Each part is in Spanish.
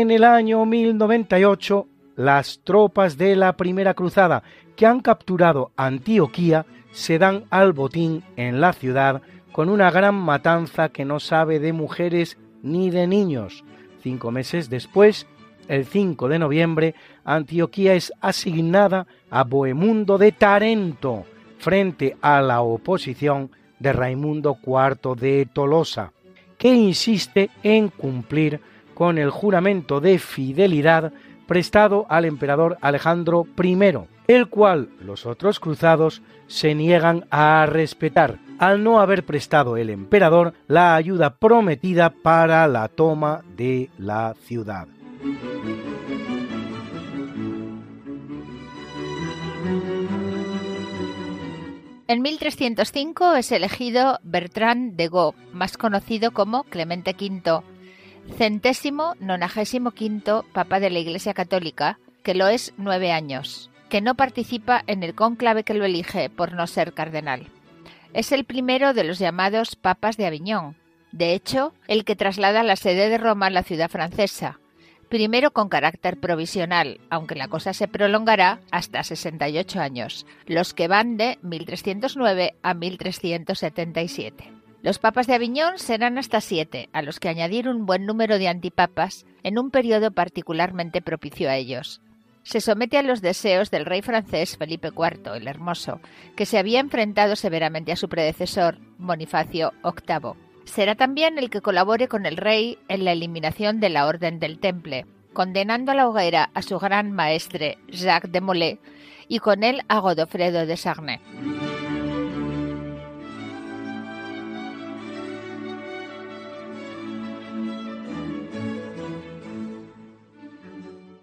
En el año 1098, las tropas de la Primera Cruzada que han capturado Antioquía se dan al botín en la ciudad con una gran matanza que no sabe de mujeres ni de niños. Cinco meses después, el 5 de noviembre, Antioquía es asignada a Bohemundo de Tarento frente a la oposición de Raimundo IV de Tolosa, que insiste en cumplir con el juramento de fidelidad prestado al emperador Alejandro I, el cual los otros cruzados se niegan a respetar, al no haber prestado el emperador la ayuda prometida para la toma de la ciudad. En 1305 es elegido Bertrand de Gaulle, más conocido como Clemente V, centésimo nonagésimo quinto Papa de la Iglesia Católica, que lo es nueve años, que no participa en el cónclave que lo elige por no ser cardenal. Es el primero de los llamados Papas de Aviñón, de hecho, el que traslada la sede de Roma a la ciudad francesa, primero con carácter provisional, aunque la cosa se prolongará hasta 68 años, los que van de 1309 a 1377. Los papas de Aviñón serán hasta siete, a los que añadir un buen número de antipapas en un periodo particularmente propicio a ellos. Se somete a los deseos del rey francés Felipe IV el Hermoso, que se había enfrentado severamente a su predecesor, Bonifacio VIII. Será también el que colabore con el rey en la eliminación de la Orden del Temple, condenando a la hoguera a su gran maestre Jacques de Molay y con él a Godofredo de Sarney.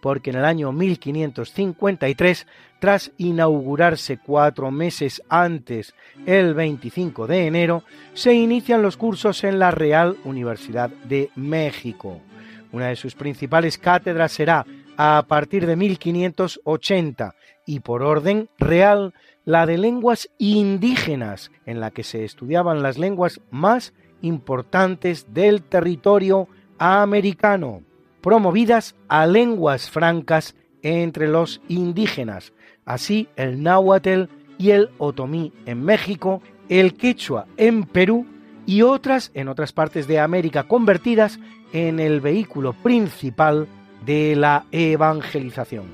porque en el año 1553, tras inaugurarse cuatro meses antes, el 25 de enero, se inician los cursos en la Real Universidad de México. Una de sus principales cátedras será, a partir de 1580, y por orden real, la de lenguas indígenas, en la que se estudiaban las lenguas más importantes del territorio americano, promovidas a lenguas francas entre los indígenas, así el náhuatl y el otomí en México, el quechua en Perú y otras en otras partes de América convertidas en el vehículo principal de la evangelización.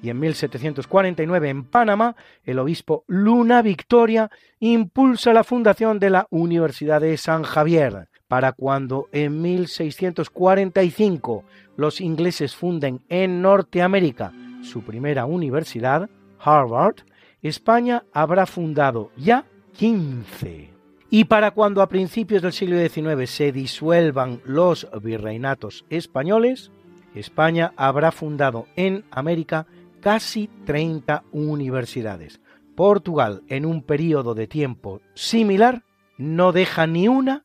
Y en 1749 en Panamá, el obispo Luna Victoria impulsa la fundación de la Universidad de San Javier, para cuando en 1645 los ingleses funden en Norteamérica su primera universidad, Harvard, España habrá fundado ya 15. Y para cuando a principios del siglo XIX se disuelvan los virreinatos españoles, España habrá fundado en América casi 30 universidades. Portugal, en un periodo de tiempo similar, no deja ni una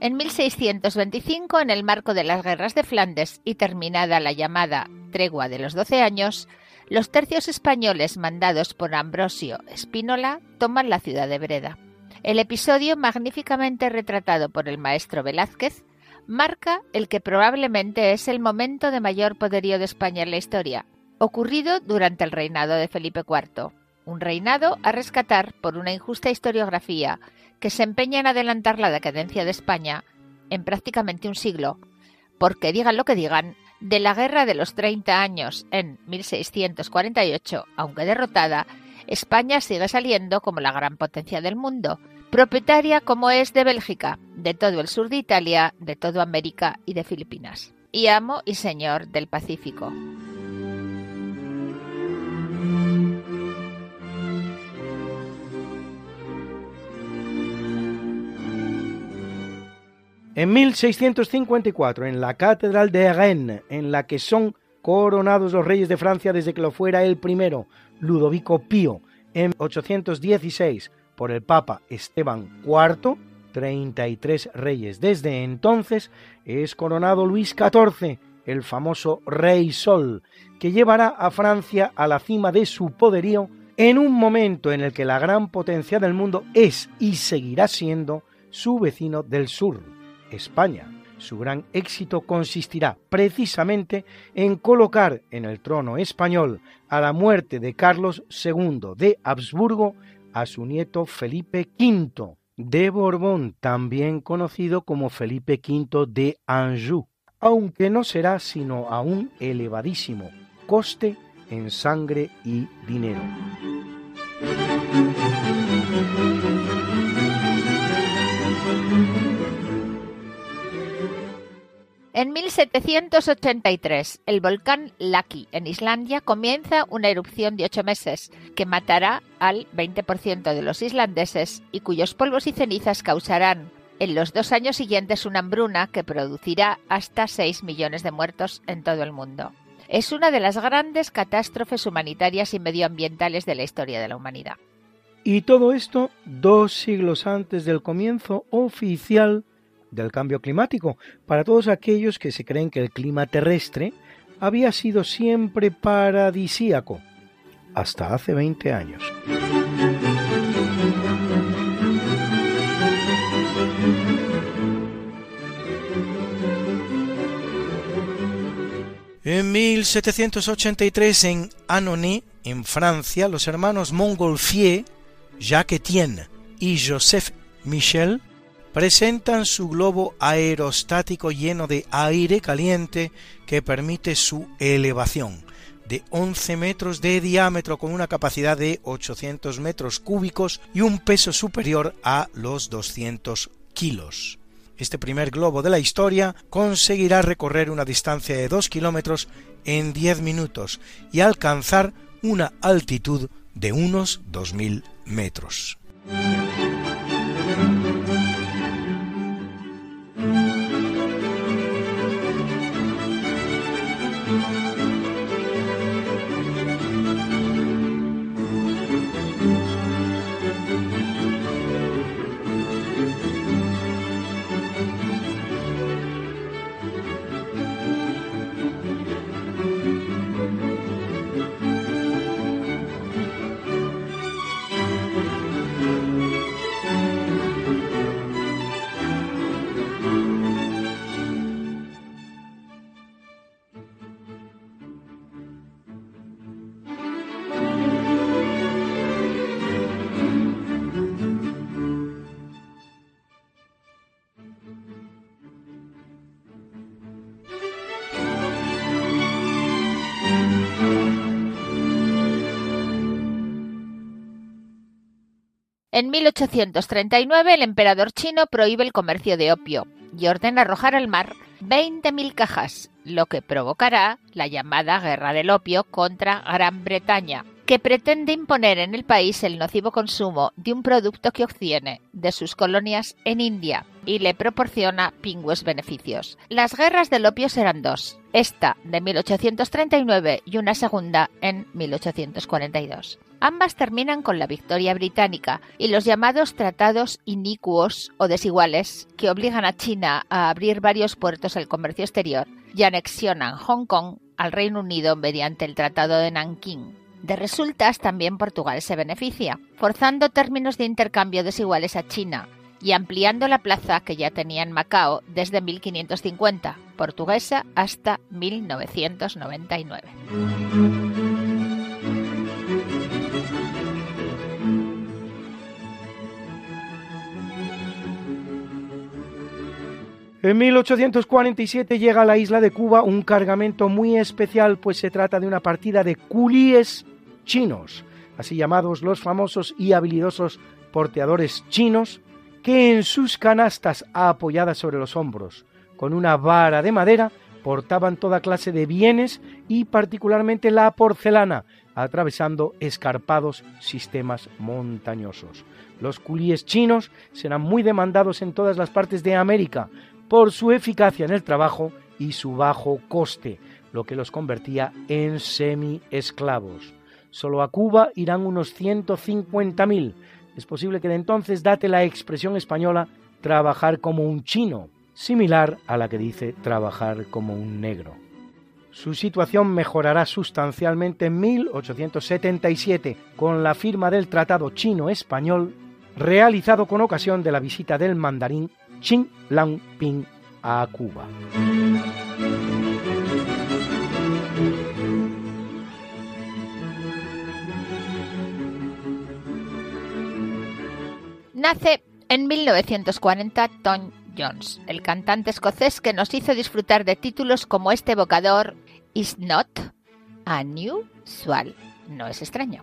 En 1625, en el marco de las guerras de Flandes y terminada la llamada tregua de los doce años, los tercios españoles mandados por Ambrosio Espínola toman la ciudad de Breda. El episodio, magníficamente retratado por el maestro Velázquez, marca el que probablemente es el momento de mayor poderío de España en la historia, ocurrido durante el reinado de Felipe IV. Un reinado a rescatar por una injusta historiografía que se empeña en adelantar la decadencia de España en prácticamente un siglo, porque digan lo que digan, de la Guerra de los Treinta Años en 1648, aunque derrotada, España sigue saliendo como la gran potencia del mundo, propietaria como es de Bélgica, de todo el sur de Italia, de toda América y de Filipinas, y amo y señor del Pacífico. En 1654, en la Catedral de Rennes, en la que son coronados los reyes de Francia desde que lo fuera el primero, Ludovico Pío, en 816 por el Papa Esteban IV, 33 reyes desde entonces, es coronado Luis XIV, el famoso Rey Sol, que llevará a Francia a la cima de su poderío en un momento en el que la gran potencia del mundo es y seguirá siendo su vecino del sur. España. Su gran éxito consistirá precisamente en colocar en el trono español a la muerte de Carlos II de Habsburgo a su nieto Felipe V, de Borbón, también conocido como Felipe V de Anjou, aunque no será sino a un elevadísimo coste en sangre y dinero. En 1783, el volcán Laki en Islandia comienza una erupción de ocho meses que matará al 20% de los islandeses y cuyos polvos y cenizas causarán en los dos años siguientes una hambruna que producirá hasta 6 millones de muertos en todo el mundo. Es una de las grandes catástrofes humanitarias y medioambientales de la historia de la humanidad. Y todo esto dos siglos antes del comienzo oficial del cambio climático, para todos aquellos que se creen que el clima terrestre había sido siempre paradisíaco, hasta hace 20 años. En 1783 en Annonay, en Francia, los hermanos Montgolfier, Jacques Etienne y Joseph Michel presentan su globo aerostático lleno de aire caliente que permite su elevación de 11 metros de diámetro con una capacidad de 800 metros cúbicos y un peso superior a los 200 kilos. Este primer globo de la historia conseguirá recorrer una distancia de 2 kilómetros en 10 minutos y alcanzar una altitud de unos 2.000 metros. En 1839 el emperador chino prohíbe el comercio de opio y ordena arrojar al mar 20.000 cajas, lo que provocará la llamada Guerra del Opio contra Gran Bretaña, que pretende imponer en el país el nocivo consumo de un producto que obtiene de sus colonias en India y le proporciona pingües beneficios. Las guerras del opio serán dos, esta de 1839 y una segunda en 1842. Ambas terminan con la victoria británica y los llamados tratados inicuos o desiguales que obligan a China a abrir varios puertos al comercio exterior y anexionan Hong Kong al Reino Unido mediante el Tratado de Nankín. De resultas también Portugal se beneficia, forzando términos de intercambio desiguales a China y ampliando la plaza que ya tenía en Macao desde 1550, portuguesa, hasta 1999. En 1847 llega a la isla de Cuba un cargamento muy especial, pues se trata de una partida de culíes chinos, así llamados los famosos y habilidosos porteadores chinos, que en sus canastas apoyadas sobre los hombros, con una vara de madera, portaban toda clase de bienes y particularmente la porcelana, atravesando escarpados sistemas montañosos. Los culíes chinos serán muy demandados en todas las partes de América, por su eficacia en el trabajo y su bajo coste, lo que los convertía en semi-esclavos. Solo a Cuba irán unos 150.000. Es posible que de entonces date la expresión española trabajar como un chino, similar a la que dice trabajar como un negro. Su situación mejorará sustancialmente en 1877 con la firma del Tratado Chino-Español realizado con ocasión de la visita del mandarín Qin Lang Ping a Cuba. Nace En 1940, Tom Jones, el cantante escocés que nos hizo disfrutar de títulos como este evocador Is Not a New Swal. No es extraño.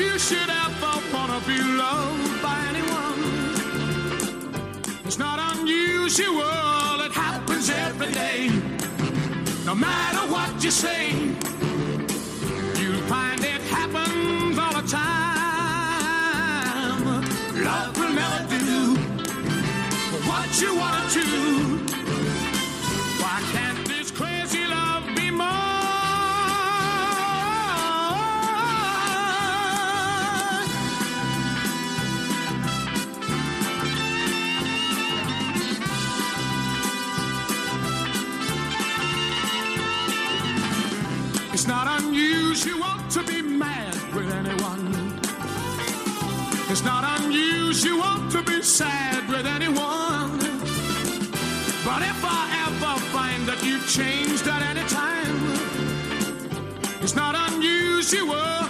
You should ever wanna be loved by anyone, it's not unusual, it happens every day. No matter what you say, you'll find it happens all the time. Love will never do what you wanna do. Sad with anyone. But if I ever find that you've changed at any time, it's not unusual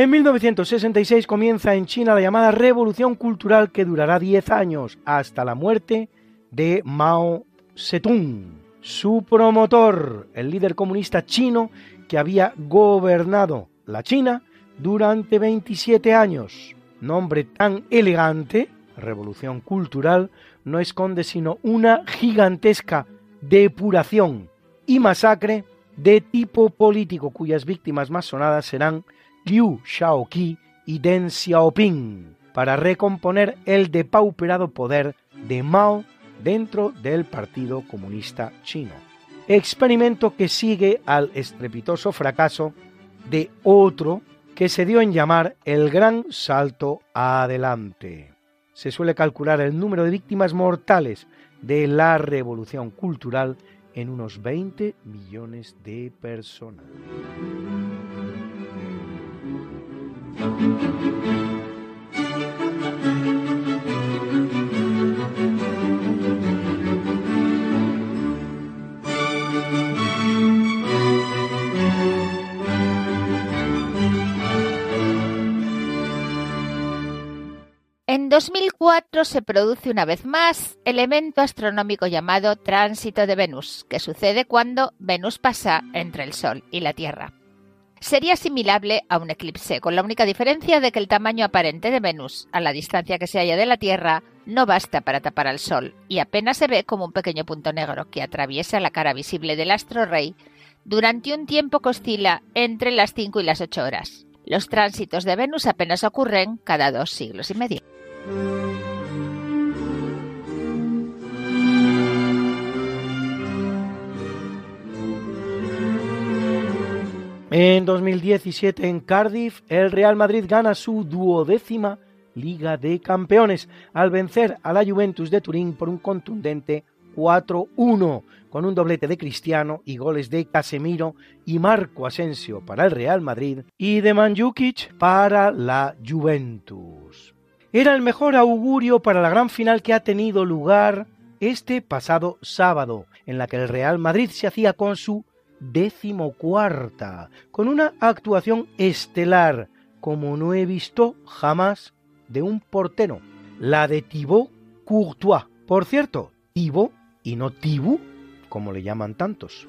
En 1966 comienza en China la llamada Revolución Cultural que durará 10 años, hasta la muerte de Mao Zedong. Su promotor, el líder comunista chino que había gobernado la China durante 27 años. Nombre tan elegante, Revolución Cultural, no esconde sino una gigantesca depuración y masacre de tipo político cuyas víctimas más sonadas serán Liu Shaoqi y Deng Xiaoping para recomponer el depauperado poder de Mao dentro del Partido Comunista Chino. Experimento que sigue al estrepitoso fracaso de otro que se dio en llamar el Gran Salto Adelante. Se suele calcular el número de víctimas mortales de la revolución cultural en unos 20 millones de personas. En 2004 se produce una vez más el evento astronómico llamado Tránsito de Venus, que sucede cuando Venus pasa entre el Sol y la Tierra. Sería asimilable a un eclipse, con la única diferencia de que el tamaño aparente de Venus, a la distancia que se halla de la Tierra, no basta para tapar al Sol y apenas se ve como un pequeño punto negro que atraviesa la cara visible del astro rey durante un tiempo que oscila entre las 5 y las 8 horas. Los tránsitos de Venus apenas ocurren cada dos siglos y medio. En 2017 en Cardiff, el Real Madrid gana su duodécima Liga de Campeones al vencer a la Juventus de Turín por un contundente 4-1, con un doblete de Cristiano y goles de Casemiro y Marco Asensio para el Real Madrid y de Manjukic para la Juventus. Era el mejor augurio para la gran final que ha tenido lugar este pasado sábado, en la que el Real Madrid se hacía con su decimocuarta, con una actuación estelar, como no he visto jamás, de un portero, la de Thibaut Courtois. Por cierto, Thibaut y no Thibaut, como le llaman tantos.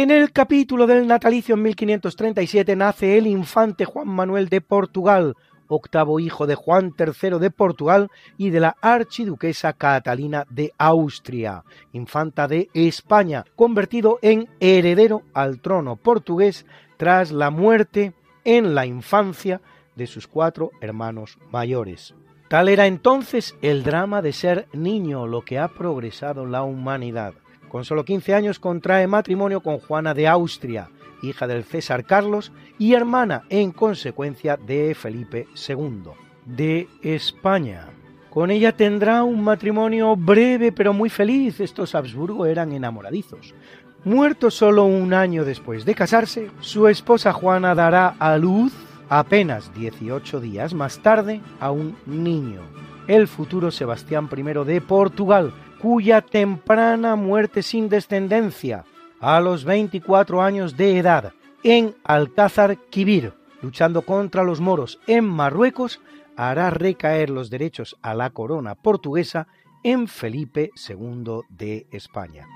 En el capítulo del natalicio en 1537 nace el infante Juan Manuel de Portugal, octavo hijo de Juan III de Portugal y de la archiduquesa Catalina de Austria, infanta de España, convertido en heredero al trono portugués tras la muerte en la infancia de sus cuatro hermanos mayores. Tal era entonces el drama de ser niño, lo que ha progresado la humanidad. Con solo 15 años contrae matrimonio con Juana de Austria, hija del César Carlos y hermana en consecuencia de Felipe II de España. Con ella tendrá un matrimonio breve pero muy feliz. Estos Habsburgo eran enamoradizos. Muerto solo un año después de casarse, su esposa Juana dará a luz apenas 18 días más tarde a un niño, el futuro Sebastián I de Portugal, cuya temprana muerte sin descendencia, a los 24 años de edad, en Alcázar Quibir, luchando contra los moros en Marruecos, hará recaer los derechos a la corona portuguesa en Felipe II de España.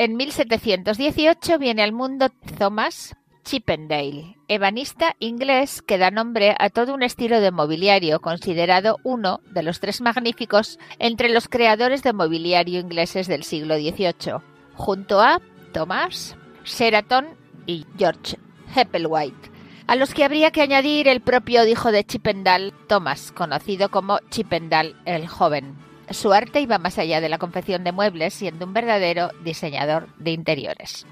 En 1718 viene al mundo Thomas Chippendale, ebanista inglés que da nombre a todo un estilo de mobiliario considerado uno de los tres magníficos entre los creadores de mobiliario ingleses del siglo XVIII, junto a Thomas, Sheraton y George Hepplewhite, a los que habría que añadir el propio hijo de Chippendale, Thomas, conocido como Chippendale el Joven. Su arte iba más allá de la confección de muebles, siendo un verdadero diseñador de interiores.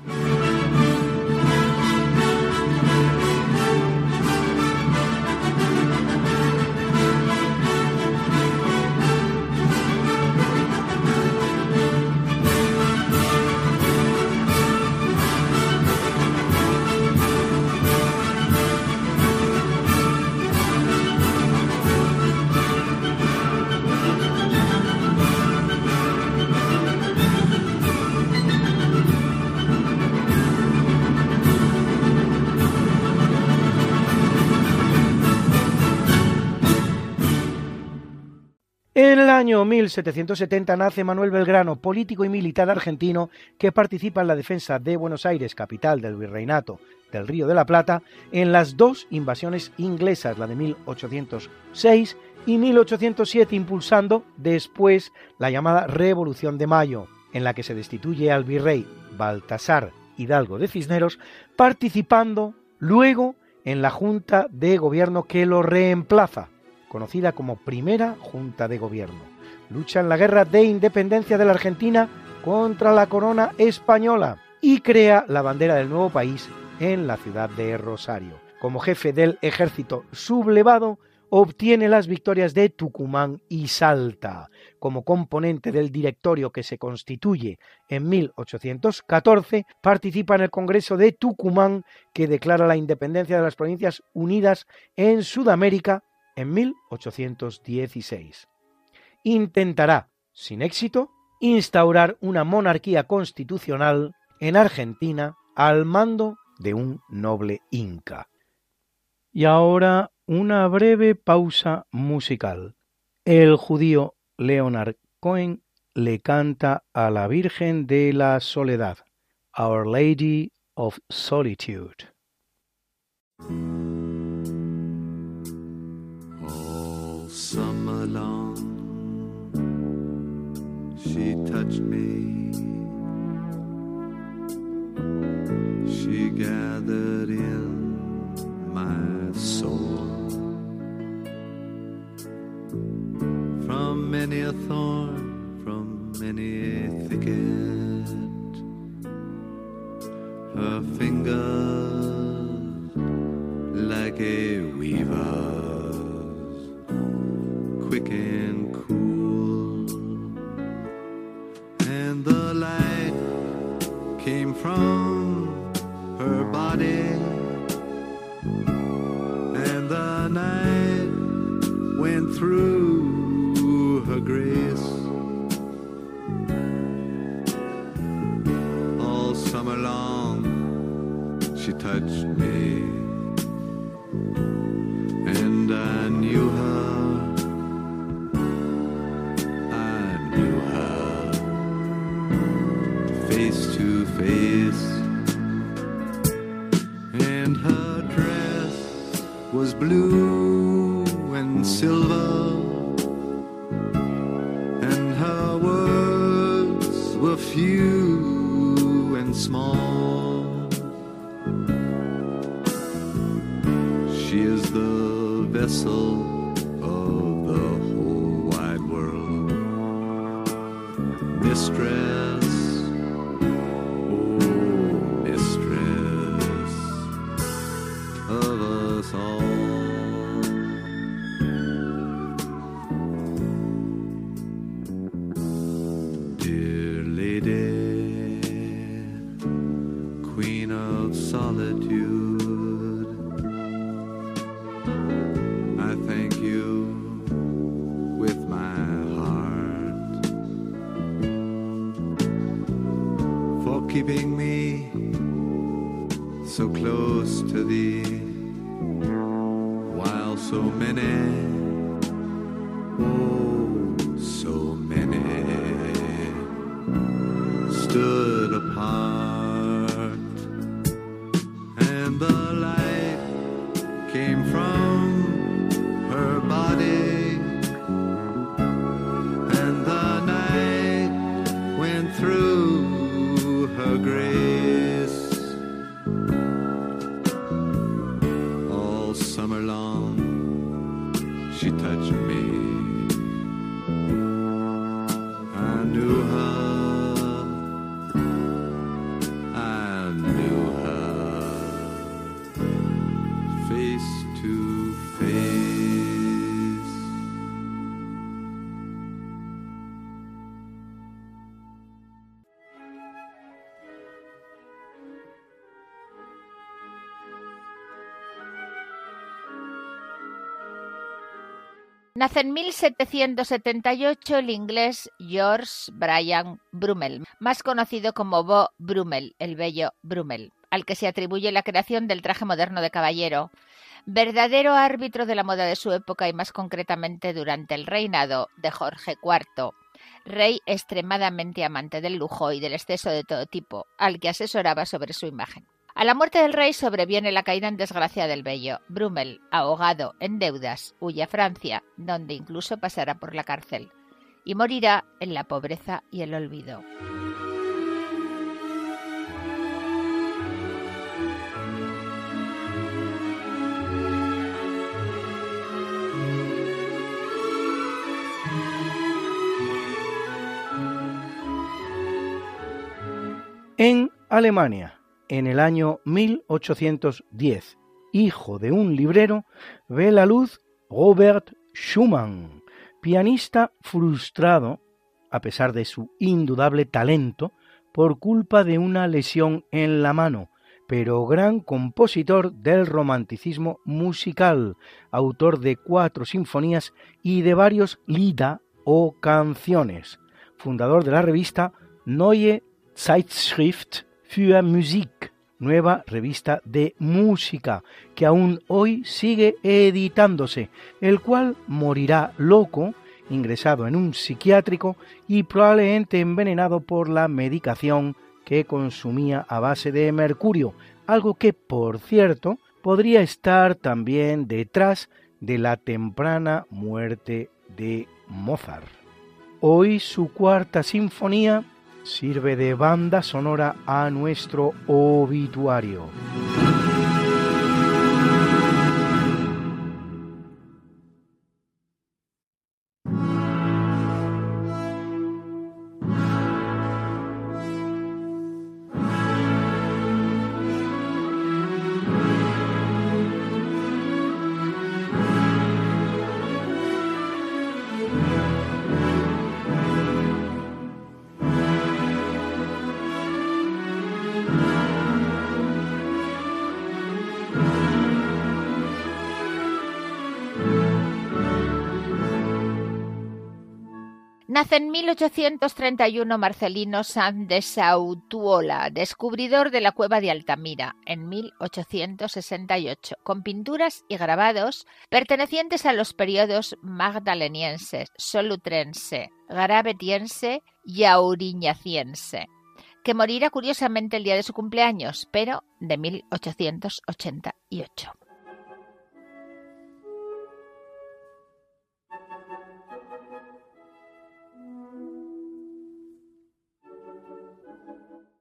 En el año 1770 nace Manuel Belgrano, político y militar argentino que participa en la defensa de Buenos Aires, capital del virreinato del Río de la Plata, en las dos invasiones inglesas, la de 1806 y 1807, impulsando después la llamada Revolución de Mayo, en la que se destituye al virrey Baltasar Hidalgo de Cisneros, participando luego en la Junta de Gobierno que lo reemplaza, conocida como Primera Junta de Gobierno. Lucha en la Guerra de Independencia de la Argentina contra la corona española y crea la bandera del nuevo país en la ciudad de Rosario. Como jefe del ejército sublevado, obtiene las victorias de Tucumán y Salta. Como componente del directorio que se constituye en 1814, participa en el Congreso de Tucumán que declara la independencia de las Provincias Unidas en Sudamérica en 1816. Intentará, sin éxito, instaurar una monarquía constitucional en Argentina al mando de un noble inca. Y ahora una breve pausa musical. El judío Leonard Cohen le canta a la Virgen de la Soledad, Our Lady of Solitude. She touched me. She gathered in my soul from many a thorn, from many a thicket. Her fingers like a weaver's, quick through her grace. All summer long, she touched me and I knew her. I knew her face to face, and her dress was blue and silver, and her words were few and small. She is the vessel Nace en 1778 el inglés George Brian Brummel, más conocido como Bo Brummel, el bello Brummel, al que se atribuye la creación del traje moderno de caballero, verdadero árbitro de la moda de su época y más concretamente durante el reinado de Jorge IV, rey extremadamente amante del lujo y del exceso de todo tipo, al que asesoraba sobre su imagen. A la muerte del rey sobreviene la caída en desgracia del bello. Brummel, ahogado en deudas, huye a Francia, donde incluso pasará por la cárcel, y morirá en la pobreza y el olvido. En Alemania, en el año 1810, hijo de un librero, ve la luz Robert Schumann, pianista frustrado, a pesar de su indudable talento, por culpa de una lesión en la mano, pero gran compositor del romanticismo musical, autor de cuatro sinfonías y de varios lida o canciones, fundador de la revista Neue Zeitschrift für Musik, nueva revista de música, que aún hoy sigue editándose, el cual morirá loco, ingresado en un psiquiátrico y probablemente envenenado por la medicación que consumía a base de mercurio, algo que, por cierto, podría estar también detrás de la temprana muerte de Mozart. Hoy su cuarta sinfonía sirve de banda sonora a nuestro obituario. Nace en 1831 Marcelino Sanz de Sautuola, descubridor de la cueva de Altamira, en 1868, con pinturas y grabados pertenecientes a los periodos magdaleniense, solutrense, gravetiense y auriñaciense, que morirá curiosamente el día de su cumpleaños, pero de 1888.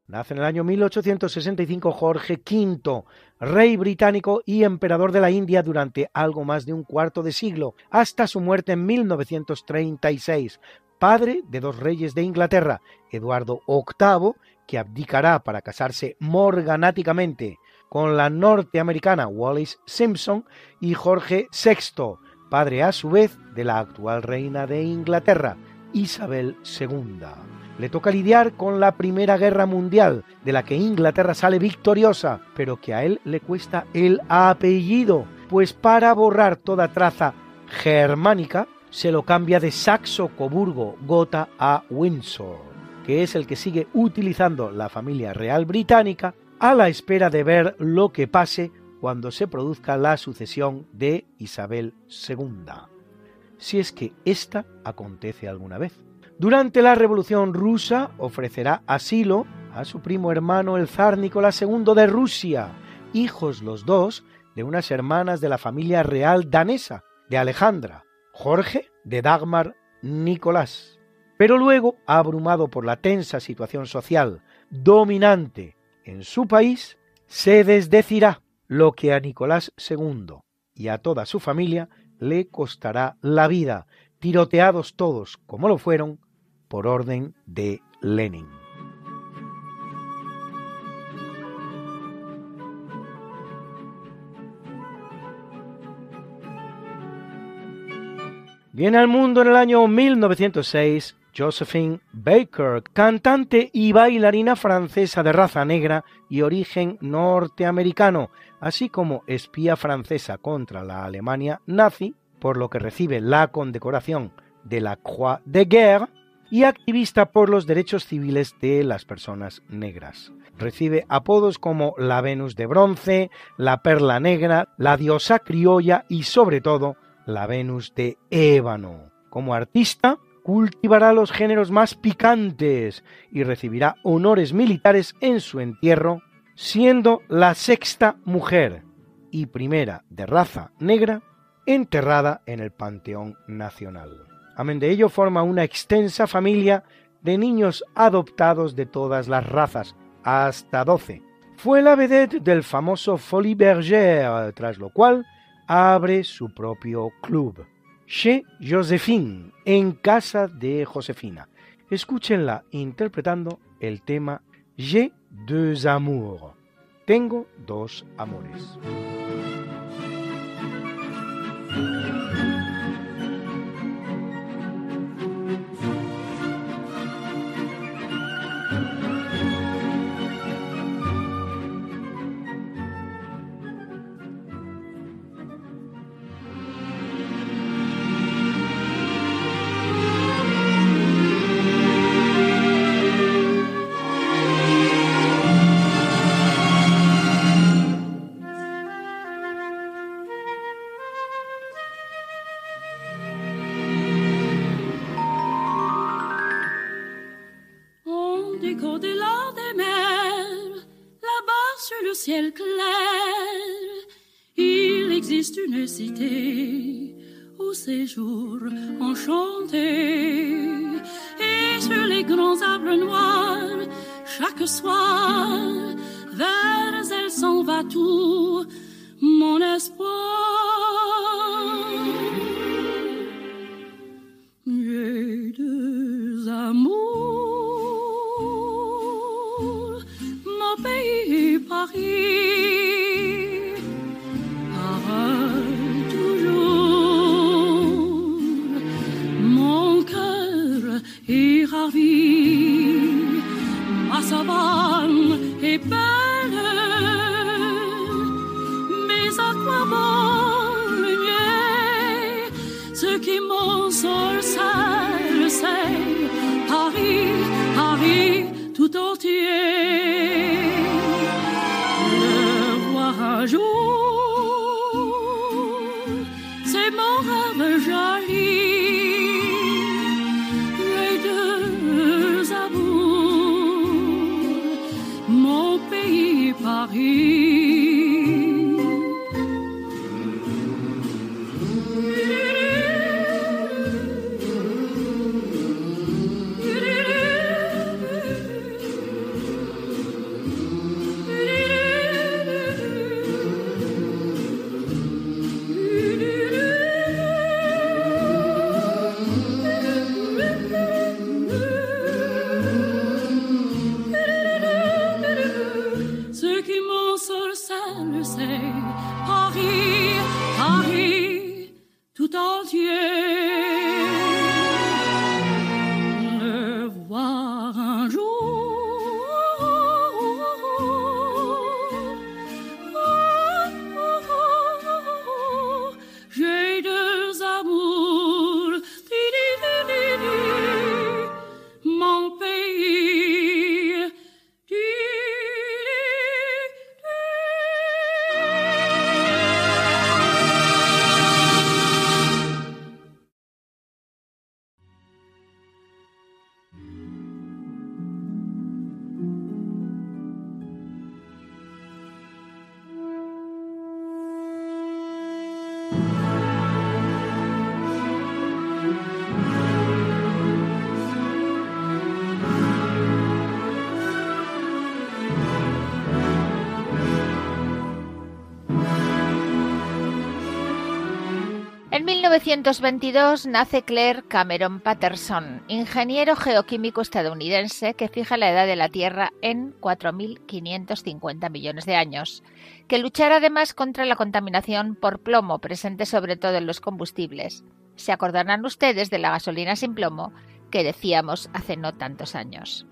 Nace en el año 1865 Jorge V, rey británico y emperador de la India durante algo más de un cuarto de siglo, hasta su muerte en 1936, padre de dos reyes de Inglaterra, Eduardo VIII, que abdicará para casarse morganáticamente con la norteamericana Wallis Simpson, y Jorge VI, padre a su vez de la actual reina de Inglaterra, Isabel II le toca lidiar con la Primera Guerra Mundial, de la que Inglaterra sale victoriosa, pero que a él le cuesta el apellido, pues para borrar toda traza germánica se lo cambia de Saxo-Coburgo-Gotha a Windsor, que es el que sigue utilizando la familia real británica a la espera de ver lo que pase cuando se produzca la sucesión de Isabel II, si es que ésta acontece alguna vez. Durante la Revolución rusa ofrecerá asilo a su primo hermano el zar Nicolás II de Rusia, hijos los dos de unas hermanas de la familia real danesa, de Alejandra, Jorge de Dagmar Nicolás. Pero luego, abrumado por la tensa situación social dominante en su país, se desdecirá, lo que a Nicolás II y a toda su familia le costará la vida, tiroteados todos como lo fueron por orden de Lenin. Viene al mundo en el año 1906 Josephine Baker, cantante y bailarina francesa de raza negra y origen norteamericano, así como espía francesa contra la Alemania nazi, por lo que recibe la condecoración de la Croix de Guerre y activista por los derechos civiles de las personas negras. Recibe apodos como la Venus de bronce, la Perla Negra, la diosa criolla y sobre todo la Venus de ébano. Como artista, cultivará los géneros más picantes y recibirá honores militares en su entierro, siendo la sexta mujer y primera de raza negra enterrada en el Panteón Nacional. Amén de ello forma una extensa familia de niños adoptados de todas las razas, hasta 12. Fue la vedette del famoso Folie Bergère, tras lo cual abre su propio club, Chez Josephine, en casa de Josefina. Escúchenla interpretando el tema J'ai deux amours. Tengo dos amores. félicité au séjour enchanté. Et sur les grands arbres noirs, chaque soir, vers elle s'en va tout mon espoir. J'ai deux amours, mon pays Paris. dans Dieu. 1922 nace Claire Cameron Patterson, ingeniero geoquímico estadounidense que fija la edad de la Tierra en 4.550 millones de años, que luchará además contra la contaminación por plomo presente sobre todo en los combustibles. Se acordarán ustedes de la gasolina sin plomo que decíamos hace no tantos años.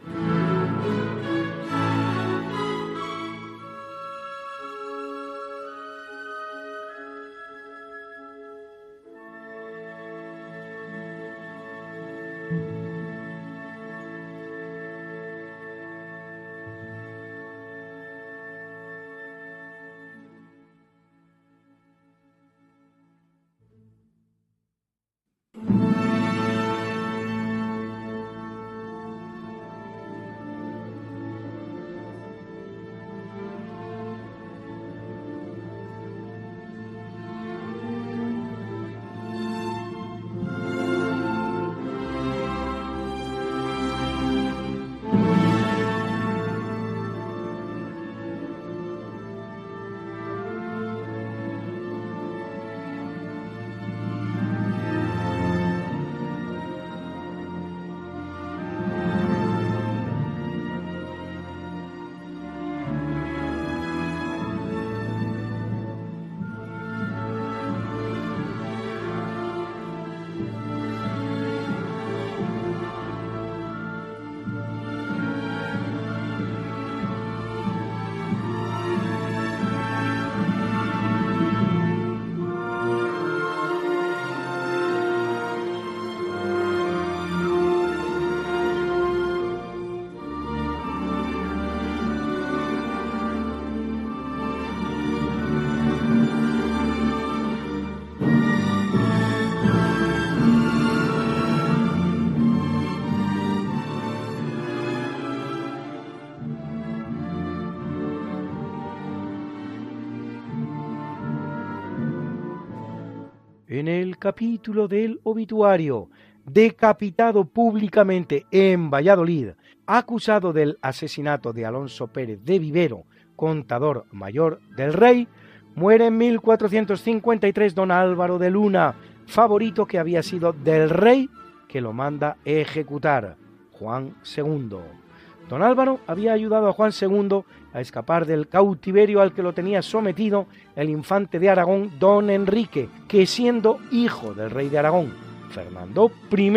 En el capítulo del obituario, decapitado públicamente en Valladolid, acusado del asesinato de Alonso Pérez de Vivero, contador mayor del rey, muere en 1453 don Álvaro de Luna, favorito que había sido del rey que lo manda ejecutar, Juan II. Don Álvaro había ayudado a Juan II a escapar del cautiverio al que lo tenía sometido el infante de Aragón, don Enrique, que siendo hijo del rey de Aragón, Fernando I,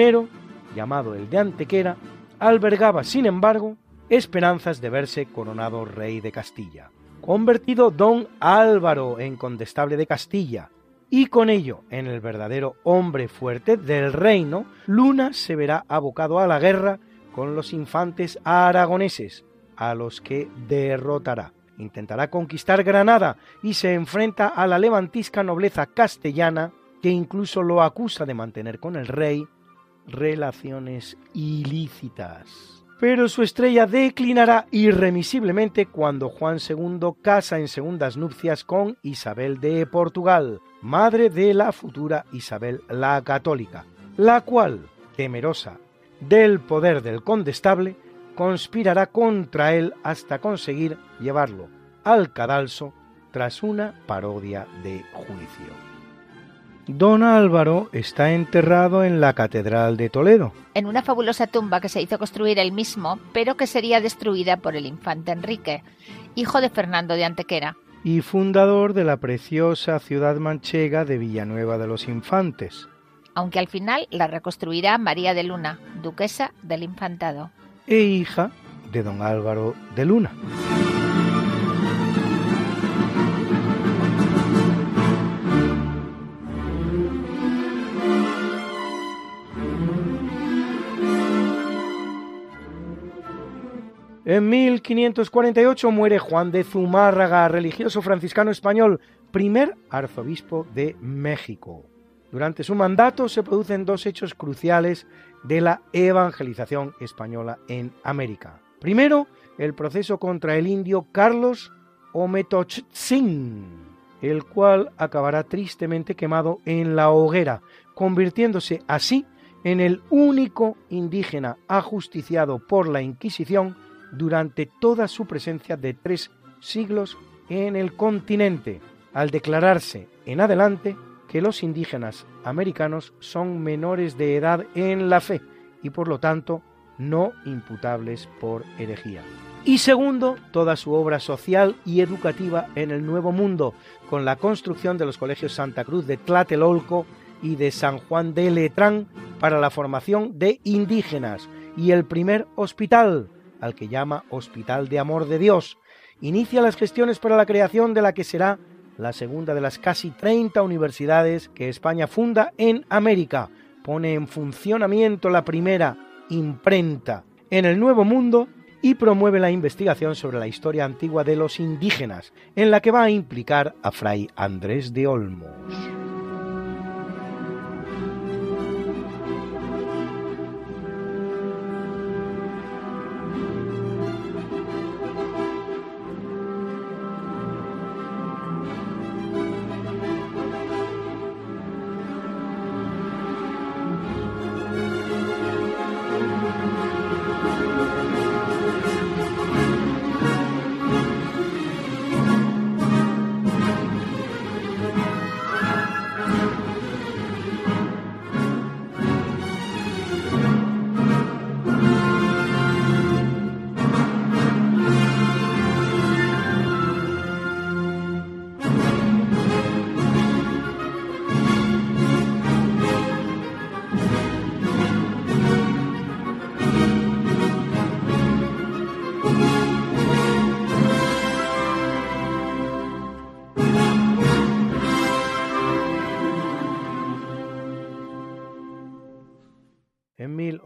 llamado el de Antequera, albergaba, sin embargo, esperanzas de verse coronado rey de Castilla. Convertido don Álvaro en condestable de Castilla, y con ello en el verdadero hombre fuerte del reino, Luna se verá abocado a la guerra con los infantes aragoneses, a los que derrotará. Intentará conquistar Granada y se enfrenta a la levantisca nobleza castellana que incluso lo acusa de mantener con el rey relaciones ilícitas. Pero su estrella declinará irremisiblemente cuando Juan II casa en segundas nupcias con Isabel de Portugal, madre de la futura Isabel la Católica, la cual, temerosa del poder del condestable, conspirará contra él hasta conseguir llevarlo al cadalso tras una parodia de juicio. Don Álvaro está enterrado en la Catedral de Toledo. En una fabulosa tumba que se hizo construir él mismo, pero que sería destruida por el infante Enrique, hijo de Fernando de Antequera. Y fundador de la preciosa ciudad manchega de Villanueva de los Infantes. Aunque al final la reconstruirá María de Luna, duquesa del Infantado. E hija de don Álvaro de Luna. En 1548 muere Juan de Zumárraga, religioso franciscano español, primer arzobispo de México. Durante su mandato se producen dos hechos cruciales de la evangelización española en América. Primero, el proceso contra el indio Carlos Ometochtzin, el cual acabará tristemente quemado en la hoguera, convirtiéndose así en el único indígena ajusticiado por la Inquisición durante toda su presencia de tres siglos en el continente, al declararse en adelante que los indígenas americanos son menores de edad en la fe y por lo tanto no imputables por herejía. Y segundo, toda su obra social y educativa en el Nuevo Mundo, con la construcción de los colegios Santa Cruz de Tlatelolco y de San Juan de Letrán para la formación de indígenas, y el primer hospital, al que llama Hospital de Amor de Dios. Inicia las gestiones para la creación de la que será la segunda de las casi 30 universidades que España funda en América. Pone en funcionamiento la primera imprenta en el Nuevo Mundo y promueve la investigación sobre la historia antigua de los indígenas, en la que va a implicar a Fray Andrés de Olmos.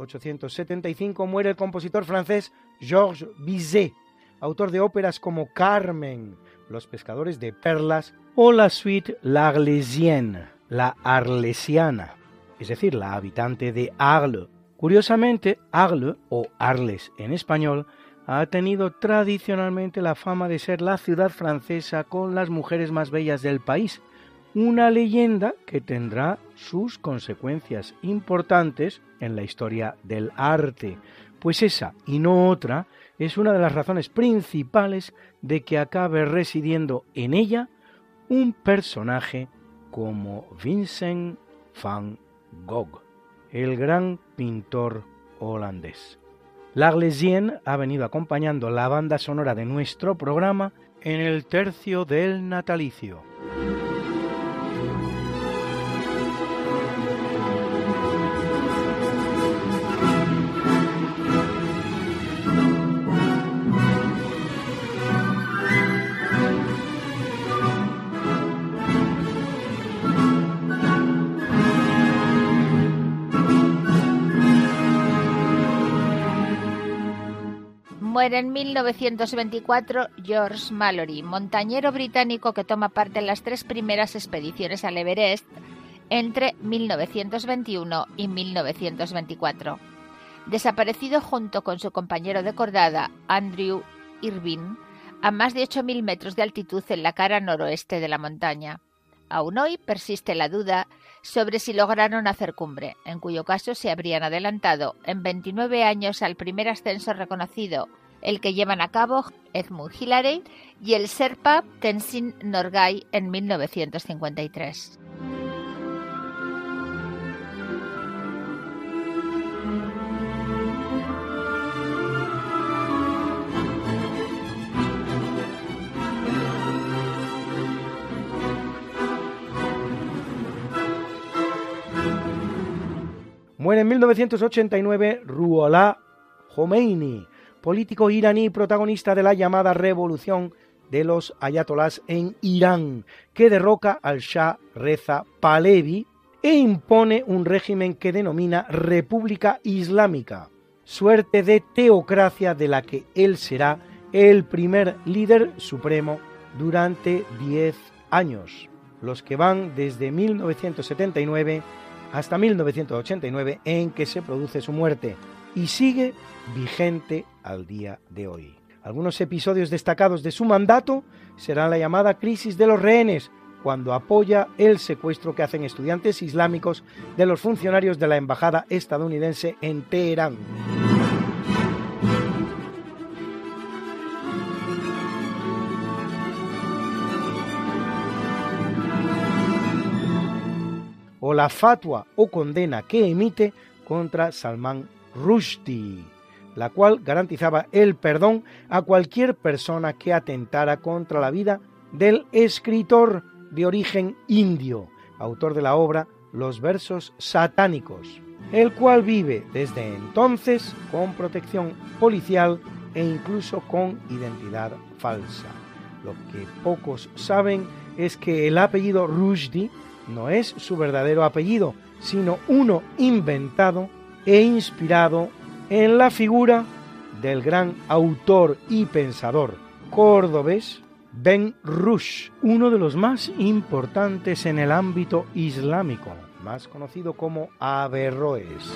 1875 muere el compositor francés Georges Bizet, autor de óperas como Carmen, Los pescadores de perlas o la suite L'Arlésienne, la Arlesiana, es decir, la habitante de Arles. Curiosamente, Arles, o Arles en español, ha tenido tradicionalmente la fama de ser la ciudad francesa con las mujeres más bellas del país, una leyenda que tendrá sus consecuencias importantes en la historia del arte, pues esa y no otra es una de las razones principales de que acabe residiendo en ella un personaje como Vincent van Gogh, el gran pintor holandés. L'Arlesienne ha venido acompañando la banda sonora de nuestro programa en el tercio del natalicio. Muere en 1924 George Mallory, montañero británico que toma parte en las tres primeras expediciones al Everest entre 1921 y 1924. Desaparecido junto con su compañero de cordada, Andrew Irvine, a más de 8.000 metros de altitud en la cara noroeste de la montaña. Aún hoy persiste la duda sobre si lograron hacer cumbre, en cuyo caso se habrían adelantado en 29 años al primer ascenso reconocido, el que llevan a cabo Edmund Hillary y el Serpa Tenzin Norgay en 1953. Muere en 1989 Ruhollah Khomeini, político iraní protagonista de la llamada revolución de los ayatolás en Irán, que derroca al Shah Reza Pahlavi e impone un régimen que denomina República Islámica, suerte de teocracia de la que él será el primer líder supremo durante 10 años, los que van desde 1979 hasta 1989 en que se produce su muerte y sigue vigente al día de hoy. Algunos episodios destacados de su mandato serán la llamada crisis de los rehenes, cuando apoya el secuestro que hacen estudiantes islámicos de los funcionarios de la embajada estadounidense en Teherán. o la fatua o condena que emite contra Salman Rushdie, la cual garantizaba el perdón a cualquier persona que atentara contra la vida del escritor de origen indio, autor de la obra Los versos satánicos, el cual vive desde entonces con protección policial e incluso con identidad falsa. Lo que pocos saben es que el apellido Rushdie no es su verdadero apellido, sino uno inventado e inspirado en la figura del gran autor y pensador cordobés Ben Rush, uno de los más importantes en el ámbito islámico, más conocido como Averroes.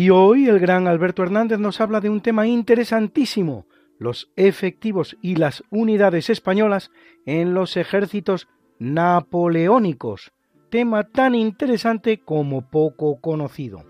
Y hoy el gran Alberto Hernández nos habla de un tema interesantísimo, los efectivos y las unidades españolas en los ejércitos napoleónicos, tema tan interesante como poco conocido.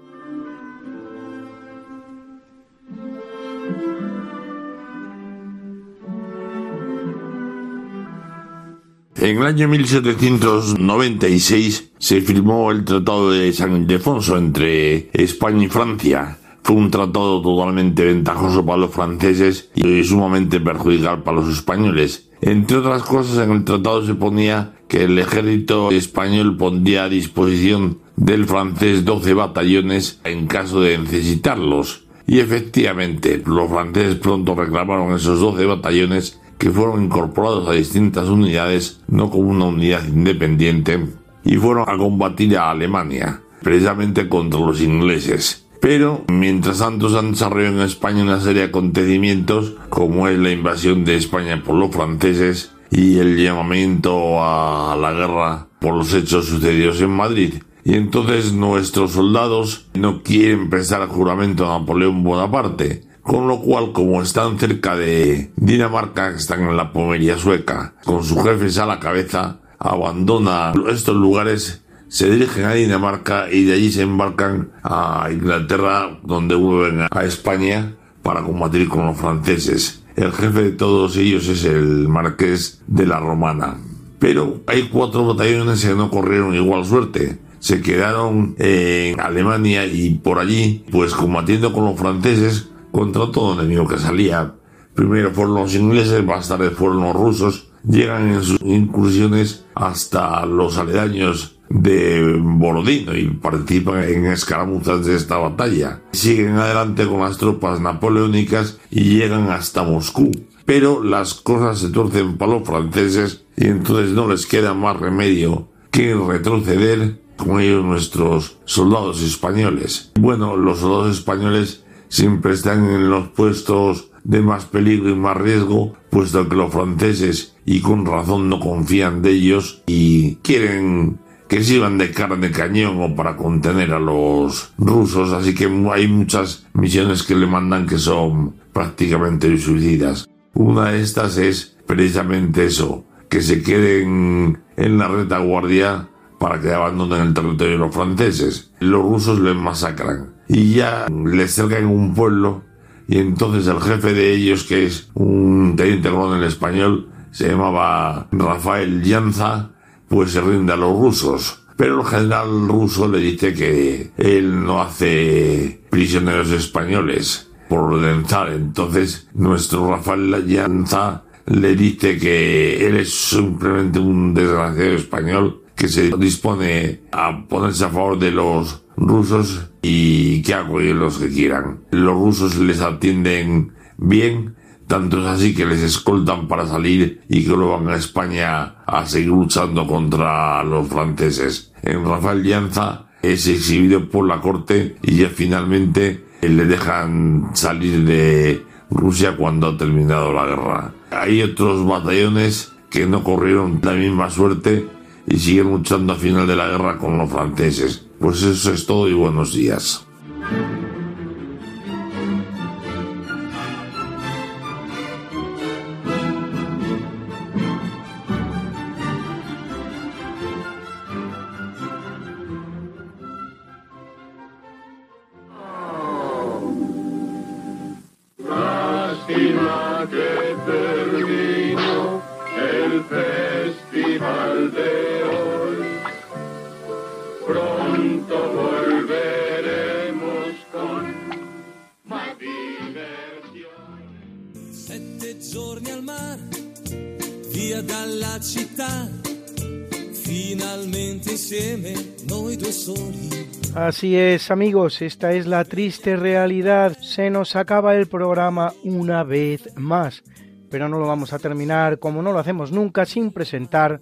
En el año 1796 se firmó el Tratado de San Ildefonso entre España y Francia. Fue un tratado totalmente ventajoso para los franceses y sumamente perjudicial para los españoles. Entre otras cosas, en el tratado se ponía que el ejército español pondría a disposición del francés 12 batallones en caso de necesitarlos. Y efectivamente, los franceses pronto reclamaron esos 12 batallones que fueron incorporados a distintas unidades, no como una unidad independiente, y fueron a combatir a Alemania, precisamente contra los ingleses. Pero mientras tanto se han desarrollado en España una serie de acontecimientos como es la invasión de España por los franceses y el llamamiento a la guerra por los hechos sucedidos en Madrid. Y entonces nuestros soldados no quieren prestar juramento a Napoleón Bonaparte, con lo cual, como están cerca de Dinamarca, están en la Pomería sueca, con sus jefes a la cabeza, abandona estos lugares, se dirigen a Dinamarca y de allí se embarcan a Inglaterra, donde vuelven a España para combatir con los franceses. El jefe de todos ellos es el marqués de la Romana. Pero hay cuatro batallones que no corrieron igual suerte. Se quedaron en Alemania y por allí, pues combatiendo con los franceses contra todo enemigo que salía. Primero fueron los ingleses, más tarde fueron los rusos. Llegan en sus incursiones hasta los aledaños de Borodino y participan en escaramuzas de esta batalla. Siguen adelante con las tropas napoleónicas y llegan hasta Moscú. Pero las cosas se torcen para los franceses y entonces no les queda más remedio que retroceder con ellos nuestros soldados españoles. Bueno, los soldados españoles siempre están en los puestos de más peligro y más riesgo, puesto que los franceses, y con razón, no confían de ellos y quieren que sirvan de carne de cañón o para contener a los rusos, así que hay muchas misiones que le mandan que son prácticamente suicidas. Una de estas es precisamente eso, que se queden en la retaguardia para que abandonen el territorio de los franceses. Los rusos les masacran y ya les cercan un pueblo y entonces el jefe de ellos, que es un teniente coronel español, se llamaba Rafael Llanza, pues se rinde a los rusos. Pero el general ruso le dice que él no hace prisioneros españoles por ordenar. Entonces nuestro Rafael Llanza le dice que él es simplemente un desgraciado español que se dispone a ponerse a favor de los rusos y que hago los que quieran. Los rusos les atienden bien, tanto es así que les escoltan para salir y que lo van a España a seguir luchando contra los franceses. En Rafael Llanza es exhibido por la corte y ya finalmente le dejan salir de Rusia cuando ha terminado la guerra. Hay otros batallones que no corrieron la misma suerte y siguen luchando al final de la guerra con los franceses. Pues eso es todo y buenos días. Así es, amigos, esta es la triste realidad. Se nos acaba el programa una vez más, pero no lo vamos a terminar como no lo hacemos nunca sin presentar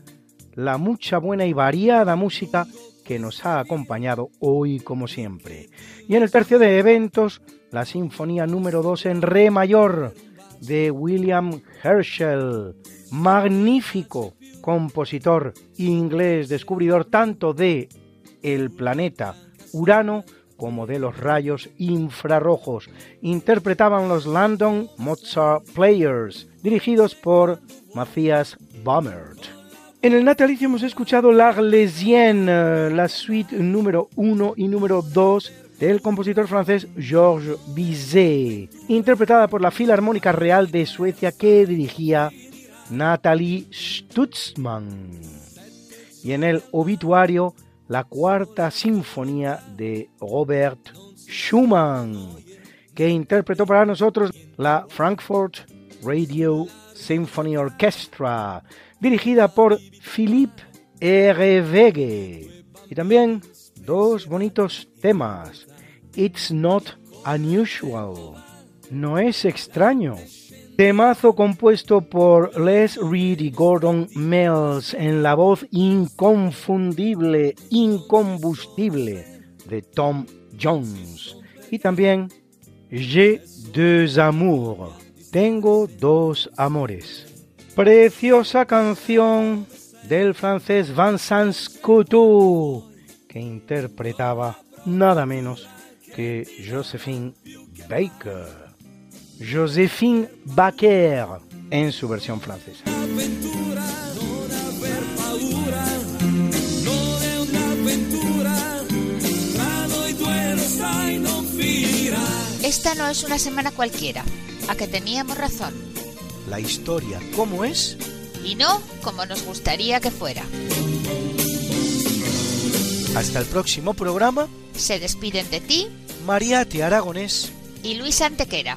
la mucha buena y variada música que nos ha acompañado hoy como siempre. Y en el tercio de eventos, la Sinfonía número 2 en Re mayor de William Herschel, magnífico compositor inglés, descubridor tanto de el planeta Urano como de los rayos infrarrojos. Interpretaban los London Mozart Players, dirigidos por Matthias Baumert. En el natalicio hemos escuchado L'Arlésienne, la suite número 1 y número 2 del compositor francés Georges Bizet, interpretada por la Filarmónica Real de Suecia que dirigía Nathalie Stutzmann. Y en el obituario la cuarta sinfonía de Robert Schumann, que interpretó para nosotros la Frankfurt Radio Symphony Orchestra, dirigida por Philippe Herwege. Y también dos bonitos temas. It's not unusual. No es extraño. Temazo compuesto por Les Reed y Gordon Mills en la voz inconfundible, incombustible de Tom Jones, y también J'ai deux amours, tengo dos amores. Preciosa canción del francés Vincent Couture, que interpretaba nada menos que Josephine Baker. Josephine Baker en su versión francesa. Esta no es una semana cualquiera, a que teníamos razón. La historia, ¿cómo es? Y no como nos gustaría que fuera. Hasta el próximo programa. Se despiden de ti, Mariate Aragonés y Luis Antequera.